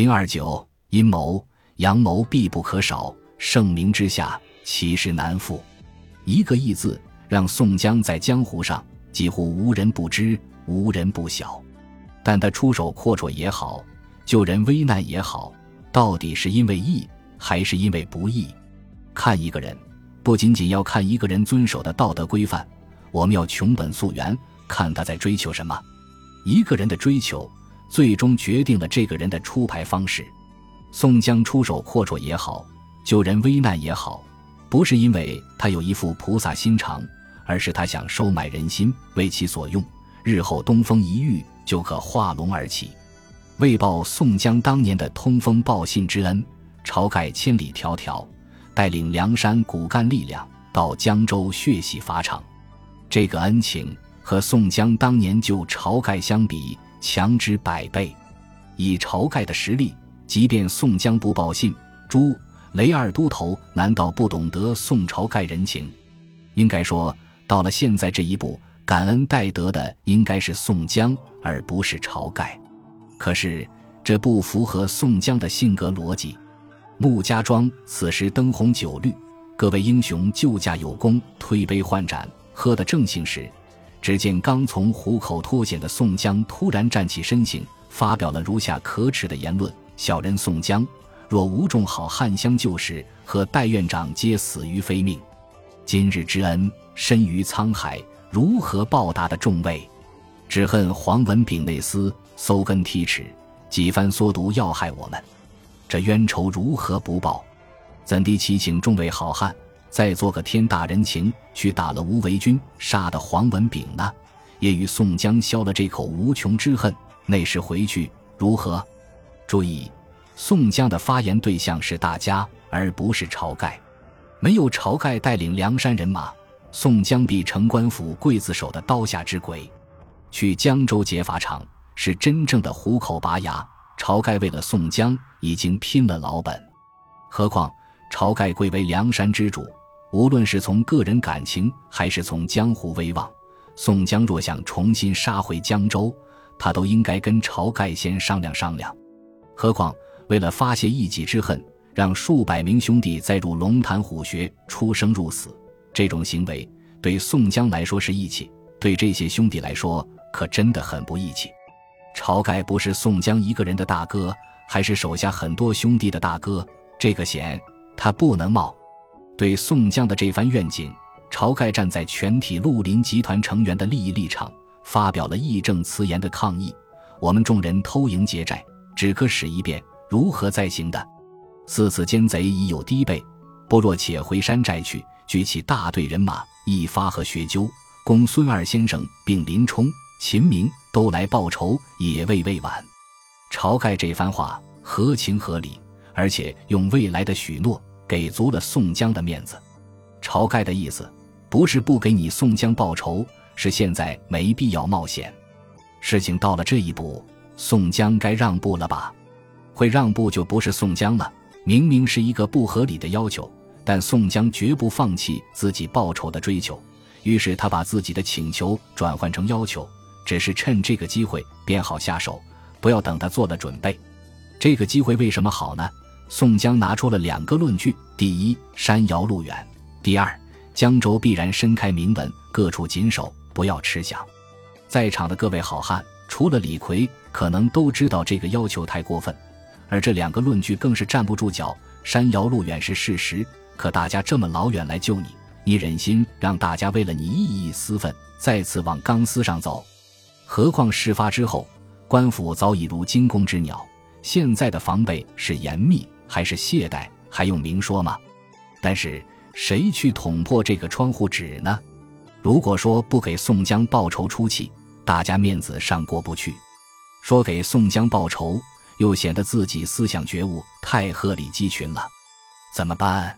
零二九阴谋，阳谋必不可少。盛名之下，其实难副。一个“义”字，让宋江在江湖上几乎无人不知，无人不晓。但他出手阔绰也好，救人危难也好，到底是因为义，还是因为不义？看一个人，不仅仅要看一个人遵守的道德规范，我们要穷本溯源，看他在追求什么。一个人的追求，最终决定了这个人的出牌方式。宋江出手阔绰也好，救人危难也好，不是因为他有一副菩萨心肠，而是他想收买人心，为其所用，日后东风一遇。就可化龙而起，为报宋江当年的通风报信之恩，晁盖千里迢迢带领梁山骨干力量到江州血洗法场，这个恩情和宋江当年救晁盖相比，强之百倍。以晁盖的实力，即便宋江不报信，朱雷二都头难道不懂得宋晁盖人情？应该说，到了现在这一步。感恩戴德的应该是宋江，而不是晁盖。可是这不符合宋江的性格逻辑。穆家庄此时灯红酒绿，各位英雄救驾有功，推杯换盏，喝得正兴时，只见刚从虎口脱险的宋江突然站起身形，发表了如下可耻的言论：“小人宋江，若无众好汉相救时，和戴院长皆死于非命。今日之恩，深于沧海。”如何报答的众位？只恨黄文炳内厮搜根剔齿，几番缩毒要害我们，这冤仇如何不报？怎地祈请众位好汉再做个天大人情，去打了吴为军，杀的黄文炳呢？也与宋江消了这口无穷之恨。那时回去如何？注意，宋江的发言对象是大家，而不是晁盖。没有晁盖带领梁山人马。宋江必成官府刽子手的刀下之鬼，去江州劫法场是真正的虎口拔牙。晁盖为了宋江已经拼了老本，何况晁盖贵为梁山之主，无论是从个人感情还是从江湖威望，宋江若想重新杀回江州，他都应该跟晁盖先商量商量。何况为了发泄一己之恨，让数百名兄弟再入龙潭虎穴出生入死。这种行为对宋江来说是义气，对这些兄弟来说可真的很不义气。晁盖不是宋江一个人的大哥，还是手下很多兄弟的大哥，这个险他不能冒。对宋江的这番愿景，晁盖站在全体绿林集团成员的利益立场，发表了义正辞严的抗议：我们众人偷营劫寨，只可使一遍，如何再行的？四次奸贼已有低备，不若且回山寨去。举起大队人马，一发和薛鸠、公孙二先生并林冲、秦明都来报仇，也未未晚。晁盖这番话合情合理，而且用未来的许诺给足了宋江的面子。晁盖的意思不是不给你宋江报仇，是现在没必要冒险。事情到了这一步，宋江该让步了吧？会让步就不是宋江了。明明是一个不合理的要求。但宋江绝不放弃自己报仇的追求，于是他把自己的请求转换成要求，只是趁这个机会便好下手，不要等他做了准备。这个机会为什么好呢？宋江拿出了两个论据：第一，山遥路远；第二，江州必然伸开明门，各处紧守，不要吃响。在场的各位好汉，除了李逵，可能都知道这个要求太过分，而这两个论据更是站不住脚。山遥路远是事实。可大家这么老远来救你，你忍心让大家为了你一意私愤再次往钢丝上走？何况事发之后，官府早已如惊弓之鸟，现在的防备是严密还是懈怠，还用明说吗？但是谁去捅破这个窗户纸呢？如果说不给宋江报仇出气，大家面子上过不去；说给宋江报仇，又显得自己思想觉悟太鹤立鸡群了，怎么办？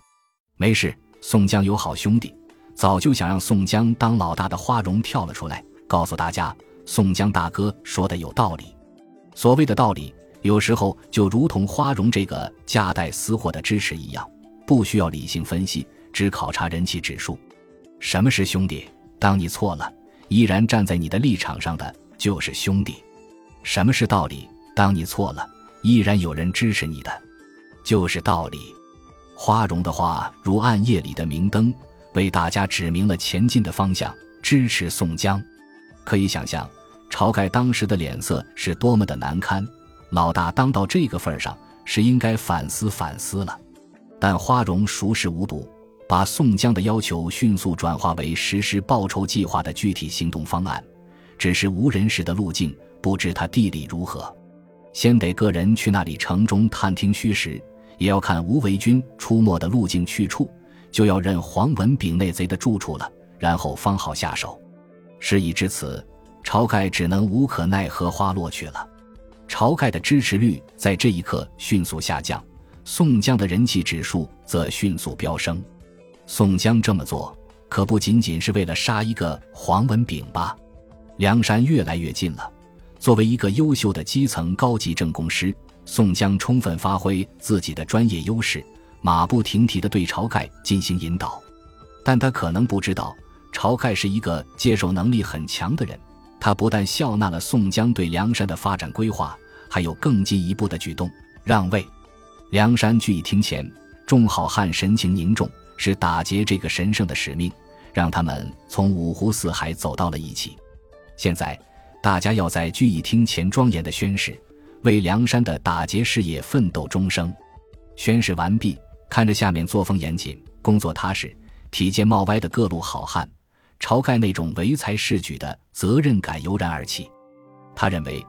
没事，宋江有好兄弟，早就想让宋江当老大的花荣跳了出来，告诉大家，宋江大哥说的有道理。所谓的道理，有时候就如同花荣这个夹带私货的支持一样，不需要理性分析，只考察人气指数。什么是兄弟？当你错了，依然站在你的立场上的就是兄弟。什么是道理？当你错了，依然有人支持你的，就是道理。花荣的话如暗夜里的明灯，为大家指明了前进的方向，支持宋江。可以想象，晁盖当时的脸色是多么的难堪。老大当到这个份上，是应该反思反思了。但花荣熟视无睹，把宋江的要求迅速转化为实施报仇计划的具体行动方案。只是无人时的路径，不知他地理如何。先得个人去那里城中探听虚实，也要看吴为军出没的路径去处，就要认黄文炳那贼的住处了，然后方好下手。事已至此，晁盖只能无可奈何花落去了。晁盖的支持率在这一刻迅速下降。宋江的人气指数则迅速飙升。宋江这么做，可不仅仅是为了杀一个黄文炳吧？梁山越来越近了。作为一个优秀的基层高级政工师，宋江充分发挥自己的专业优势，马不停蹄地对晁盖进行引导。但他可能不知道，晁盖是一个接受能力很强的人。他不但笑纳了宋江对梁山的发展规划，还有更进一步的举动——让位。梁山聚义厅前，众好汉神情凝重，是打劫这个神圣的使命，让他们从五湖四海走到了一起。现在，大家要在聚义厅前庄严的宣誓，为梁山的打劫事业奋斗终生。宣誓完毕，看着下面作风严谨、工作踏实、体健貌歪的各路好汉，晁盖那种唯才是举的责任感油然而起。他认为，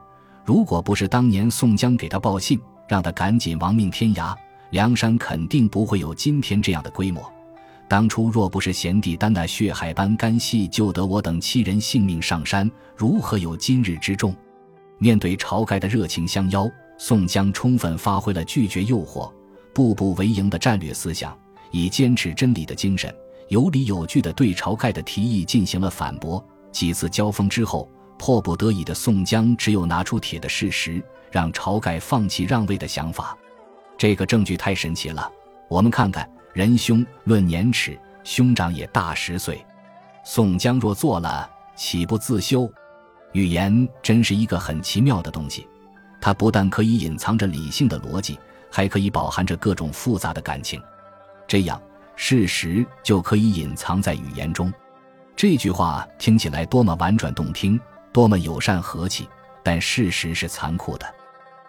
如果不是当年宋江给他报信，让他赶紧亡命天涯，梁山肯定不会有今天这样的规模。当初若不是贤弟丹那血海般干系救得我等七人性命上山，如何有今日之众？面对晁盖的热情相邀，宋江充分发挥了拒绝诱惑、步步为营的战略思想，以坚持真理的精神，有理有据地对晁盖的提议进行了反驳。几次交锋之后，迫不得已的宋江只有拿出铁的事实。让晁盖放弃让位的想法，这个证据太神奇了。我们看看，仁兄论年齿，兄长也大十岁。宋江若做了，岂不自羞？语言真是一个很奇妙的东西，它不但可以隐藏着理性的逻辑，还可以饱含着各种复杂的感情。这样，事实就可以隐藏在语言中。这句话听起来多么婉转动听，多么友善和气，但事实是残酷的。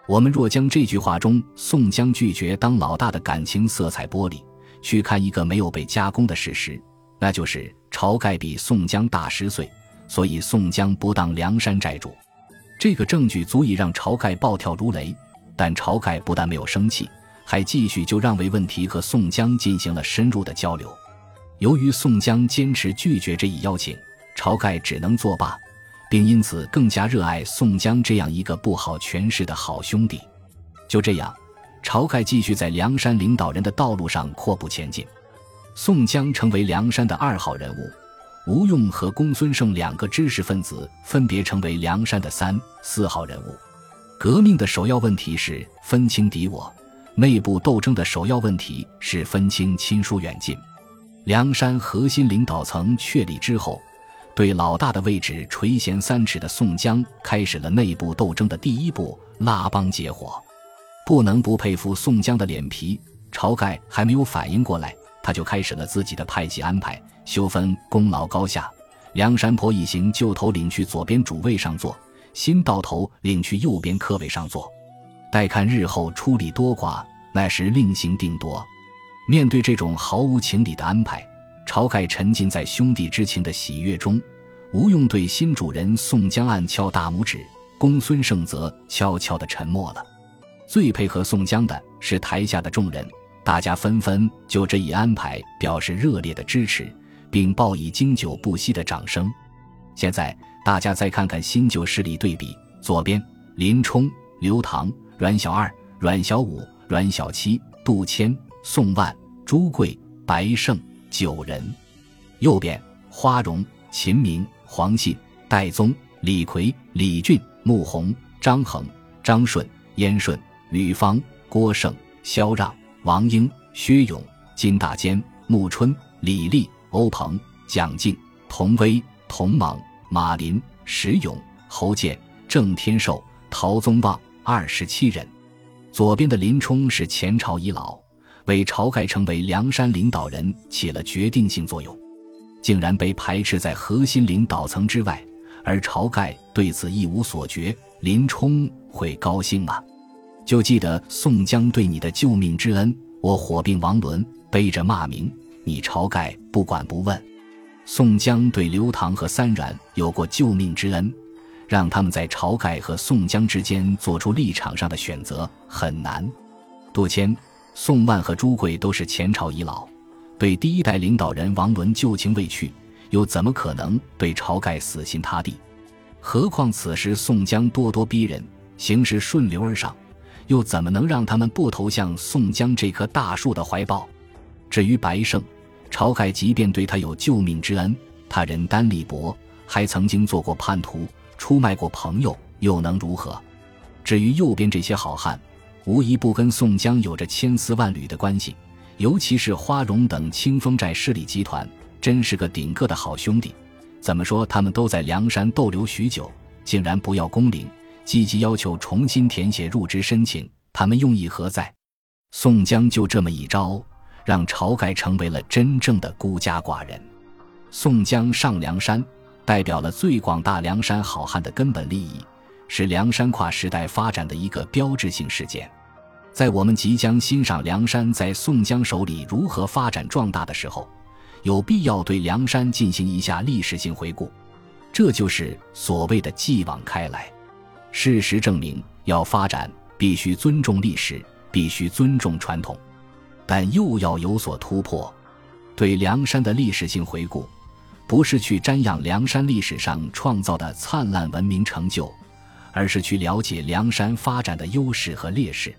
我们若将这句话中宋江拒绝当老大的感情色彩剥离，去看一个没有被加工的事实，那就是晁盖比宋江大十岁，所以宋江不当梁山寨主。这个证据足以让晁盖暴跳如雷。但晁盖不但没有生气，还继续就让位问题和宋江进行了深入的交流。由于宋江坚持拒绝这一邀请，晁盖只能作罢。并因此更加热爱宋江这样一个不好诠释的好兄弟。就这样，晁盖继续在梁山领导人的道路上阔步前进。宋江成为梁山的二号人物，吴用和公孙胜两个知识分子分别成为梁山的三、四号人物。革命的首要问题是分清敌我，内部斗争的首要问题是分清亲疏远近。梁山核心领导层确立之后。对老大的位置垂涎三尺的宋江，开始了内部斗争的第一步——拉帮结伙。不能不佩服宋江的脸皮。晁盖还没有反应过来，他就开始了自己的派系安排，修分功劳高下。梁山泊一行旧头领去左边主位上坐，新到头领去右边客位上坐。待看日后出力多寡，那时另行定夺。面对这种毫无情理的安排。晁盖沉浸在兄弟之情的喜悦中，吴用对新主人宋江暗敲大拇指，公孙胜则悄悄地沉默了。最配合宋江的是台下的众人，大家纷纷就这一安排表示热烈的支持，并报以经久不息的掌声。现在大家再看看新旧势力对比：左边林冲、刘唐、阮小二、阮小五、阮小七、杜迁、宋万、朱贵、白胜。九人，右边花荣、秦明、黄信、戴宗、李逵、李俊、穆弘、张衡、张顺、燕顺、吕方、郭盛、萧让、王英、薛勇、金大坚、穆春、李立、欧鹏、蒋敬、童威、童莽、马林、石勇、侯健、郑天寿、陶宗旺二十七人。左边的林冲是前朝遗老，为晁盖成为梁山领导人起了决定性作用，竟然被排斥在核心领导层之外，而晁盖对此一无所觉，林冲会高兴吗？就记得宋江对你的救命之恩，我火并王伦，背着骂名，你晁盖不管不问。宋江对刘唐和三阮有过救命之恩，让他们在晁盖和宋江之间做出立场上的选择很难。杜迁、宋万和朱贵都是前朝遗老，对第一代领导人王伦旧情未去，又怎么可能对晁盖死心塌地？何况此时宋江咄咄逼人，形势顺流而上。又怎么能让他们不投向宋江这棵大树的怀抱？至于白胜，晁盖即便对他有救命之恩，他人单力薄，还曾经做过叛徒，出卖过朋友，又能如何？至于右边这些好汉，无一不跟宋江有着千丝万缕的关系，尤其是花荣等清风寨势力集团，真是个顶个的好兄弟。怎么说，他们都在梁山逗留许久，竟然不要工龄？积极要求重新填写入职申请，他们用意何在？宋江就这么一招，让晁盖成为了真正的孤家寡人。宋江上梁山，代表了最广大梁山好汉的根本利益，是梁山跨时代发展的一个标志性事件。在我们即将欣赏梁山在宋江手里如何发展壮大的时候，有必要对梁山进行一下历史性回顾。这就是所谓的继往开来。事实证明，要发展必须尊重历史，必须尊重传统，但又要有所突破。对梁山的历史性回顾，不是去瞻仰梁山历史上创造的灿烂文明成就，而是去了解梁山发展的优势和劣势。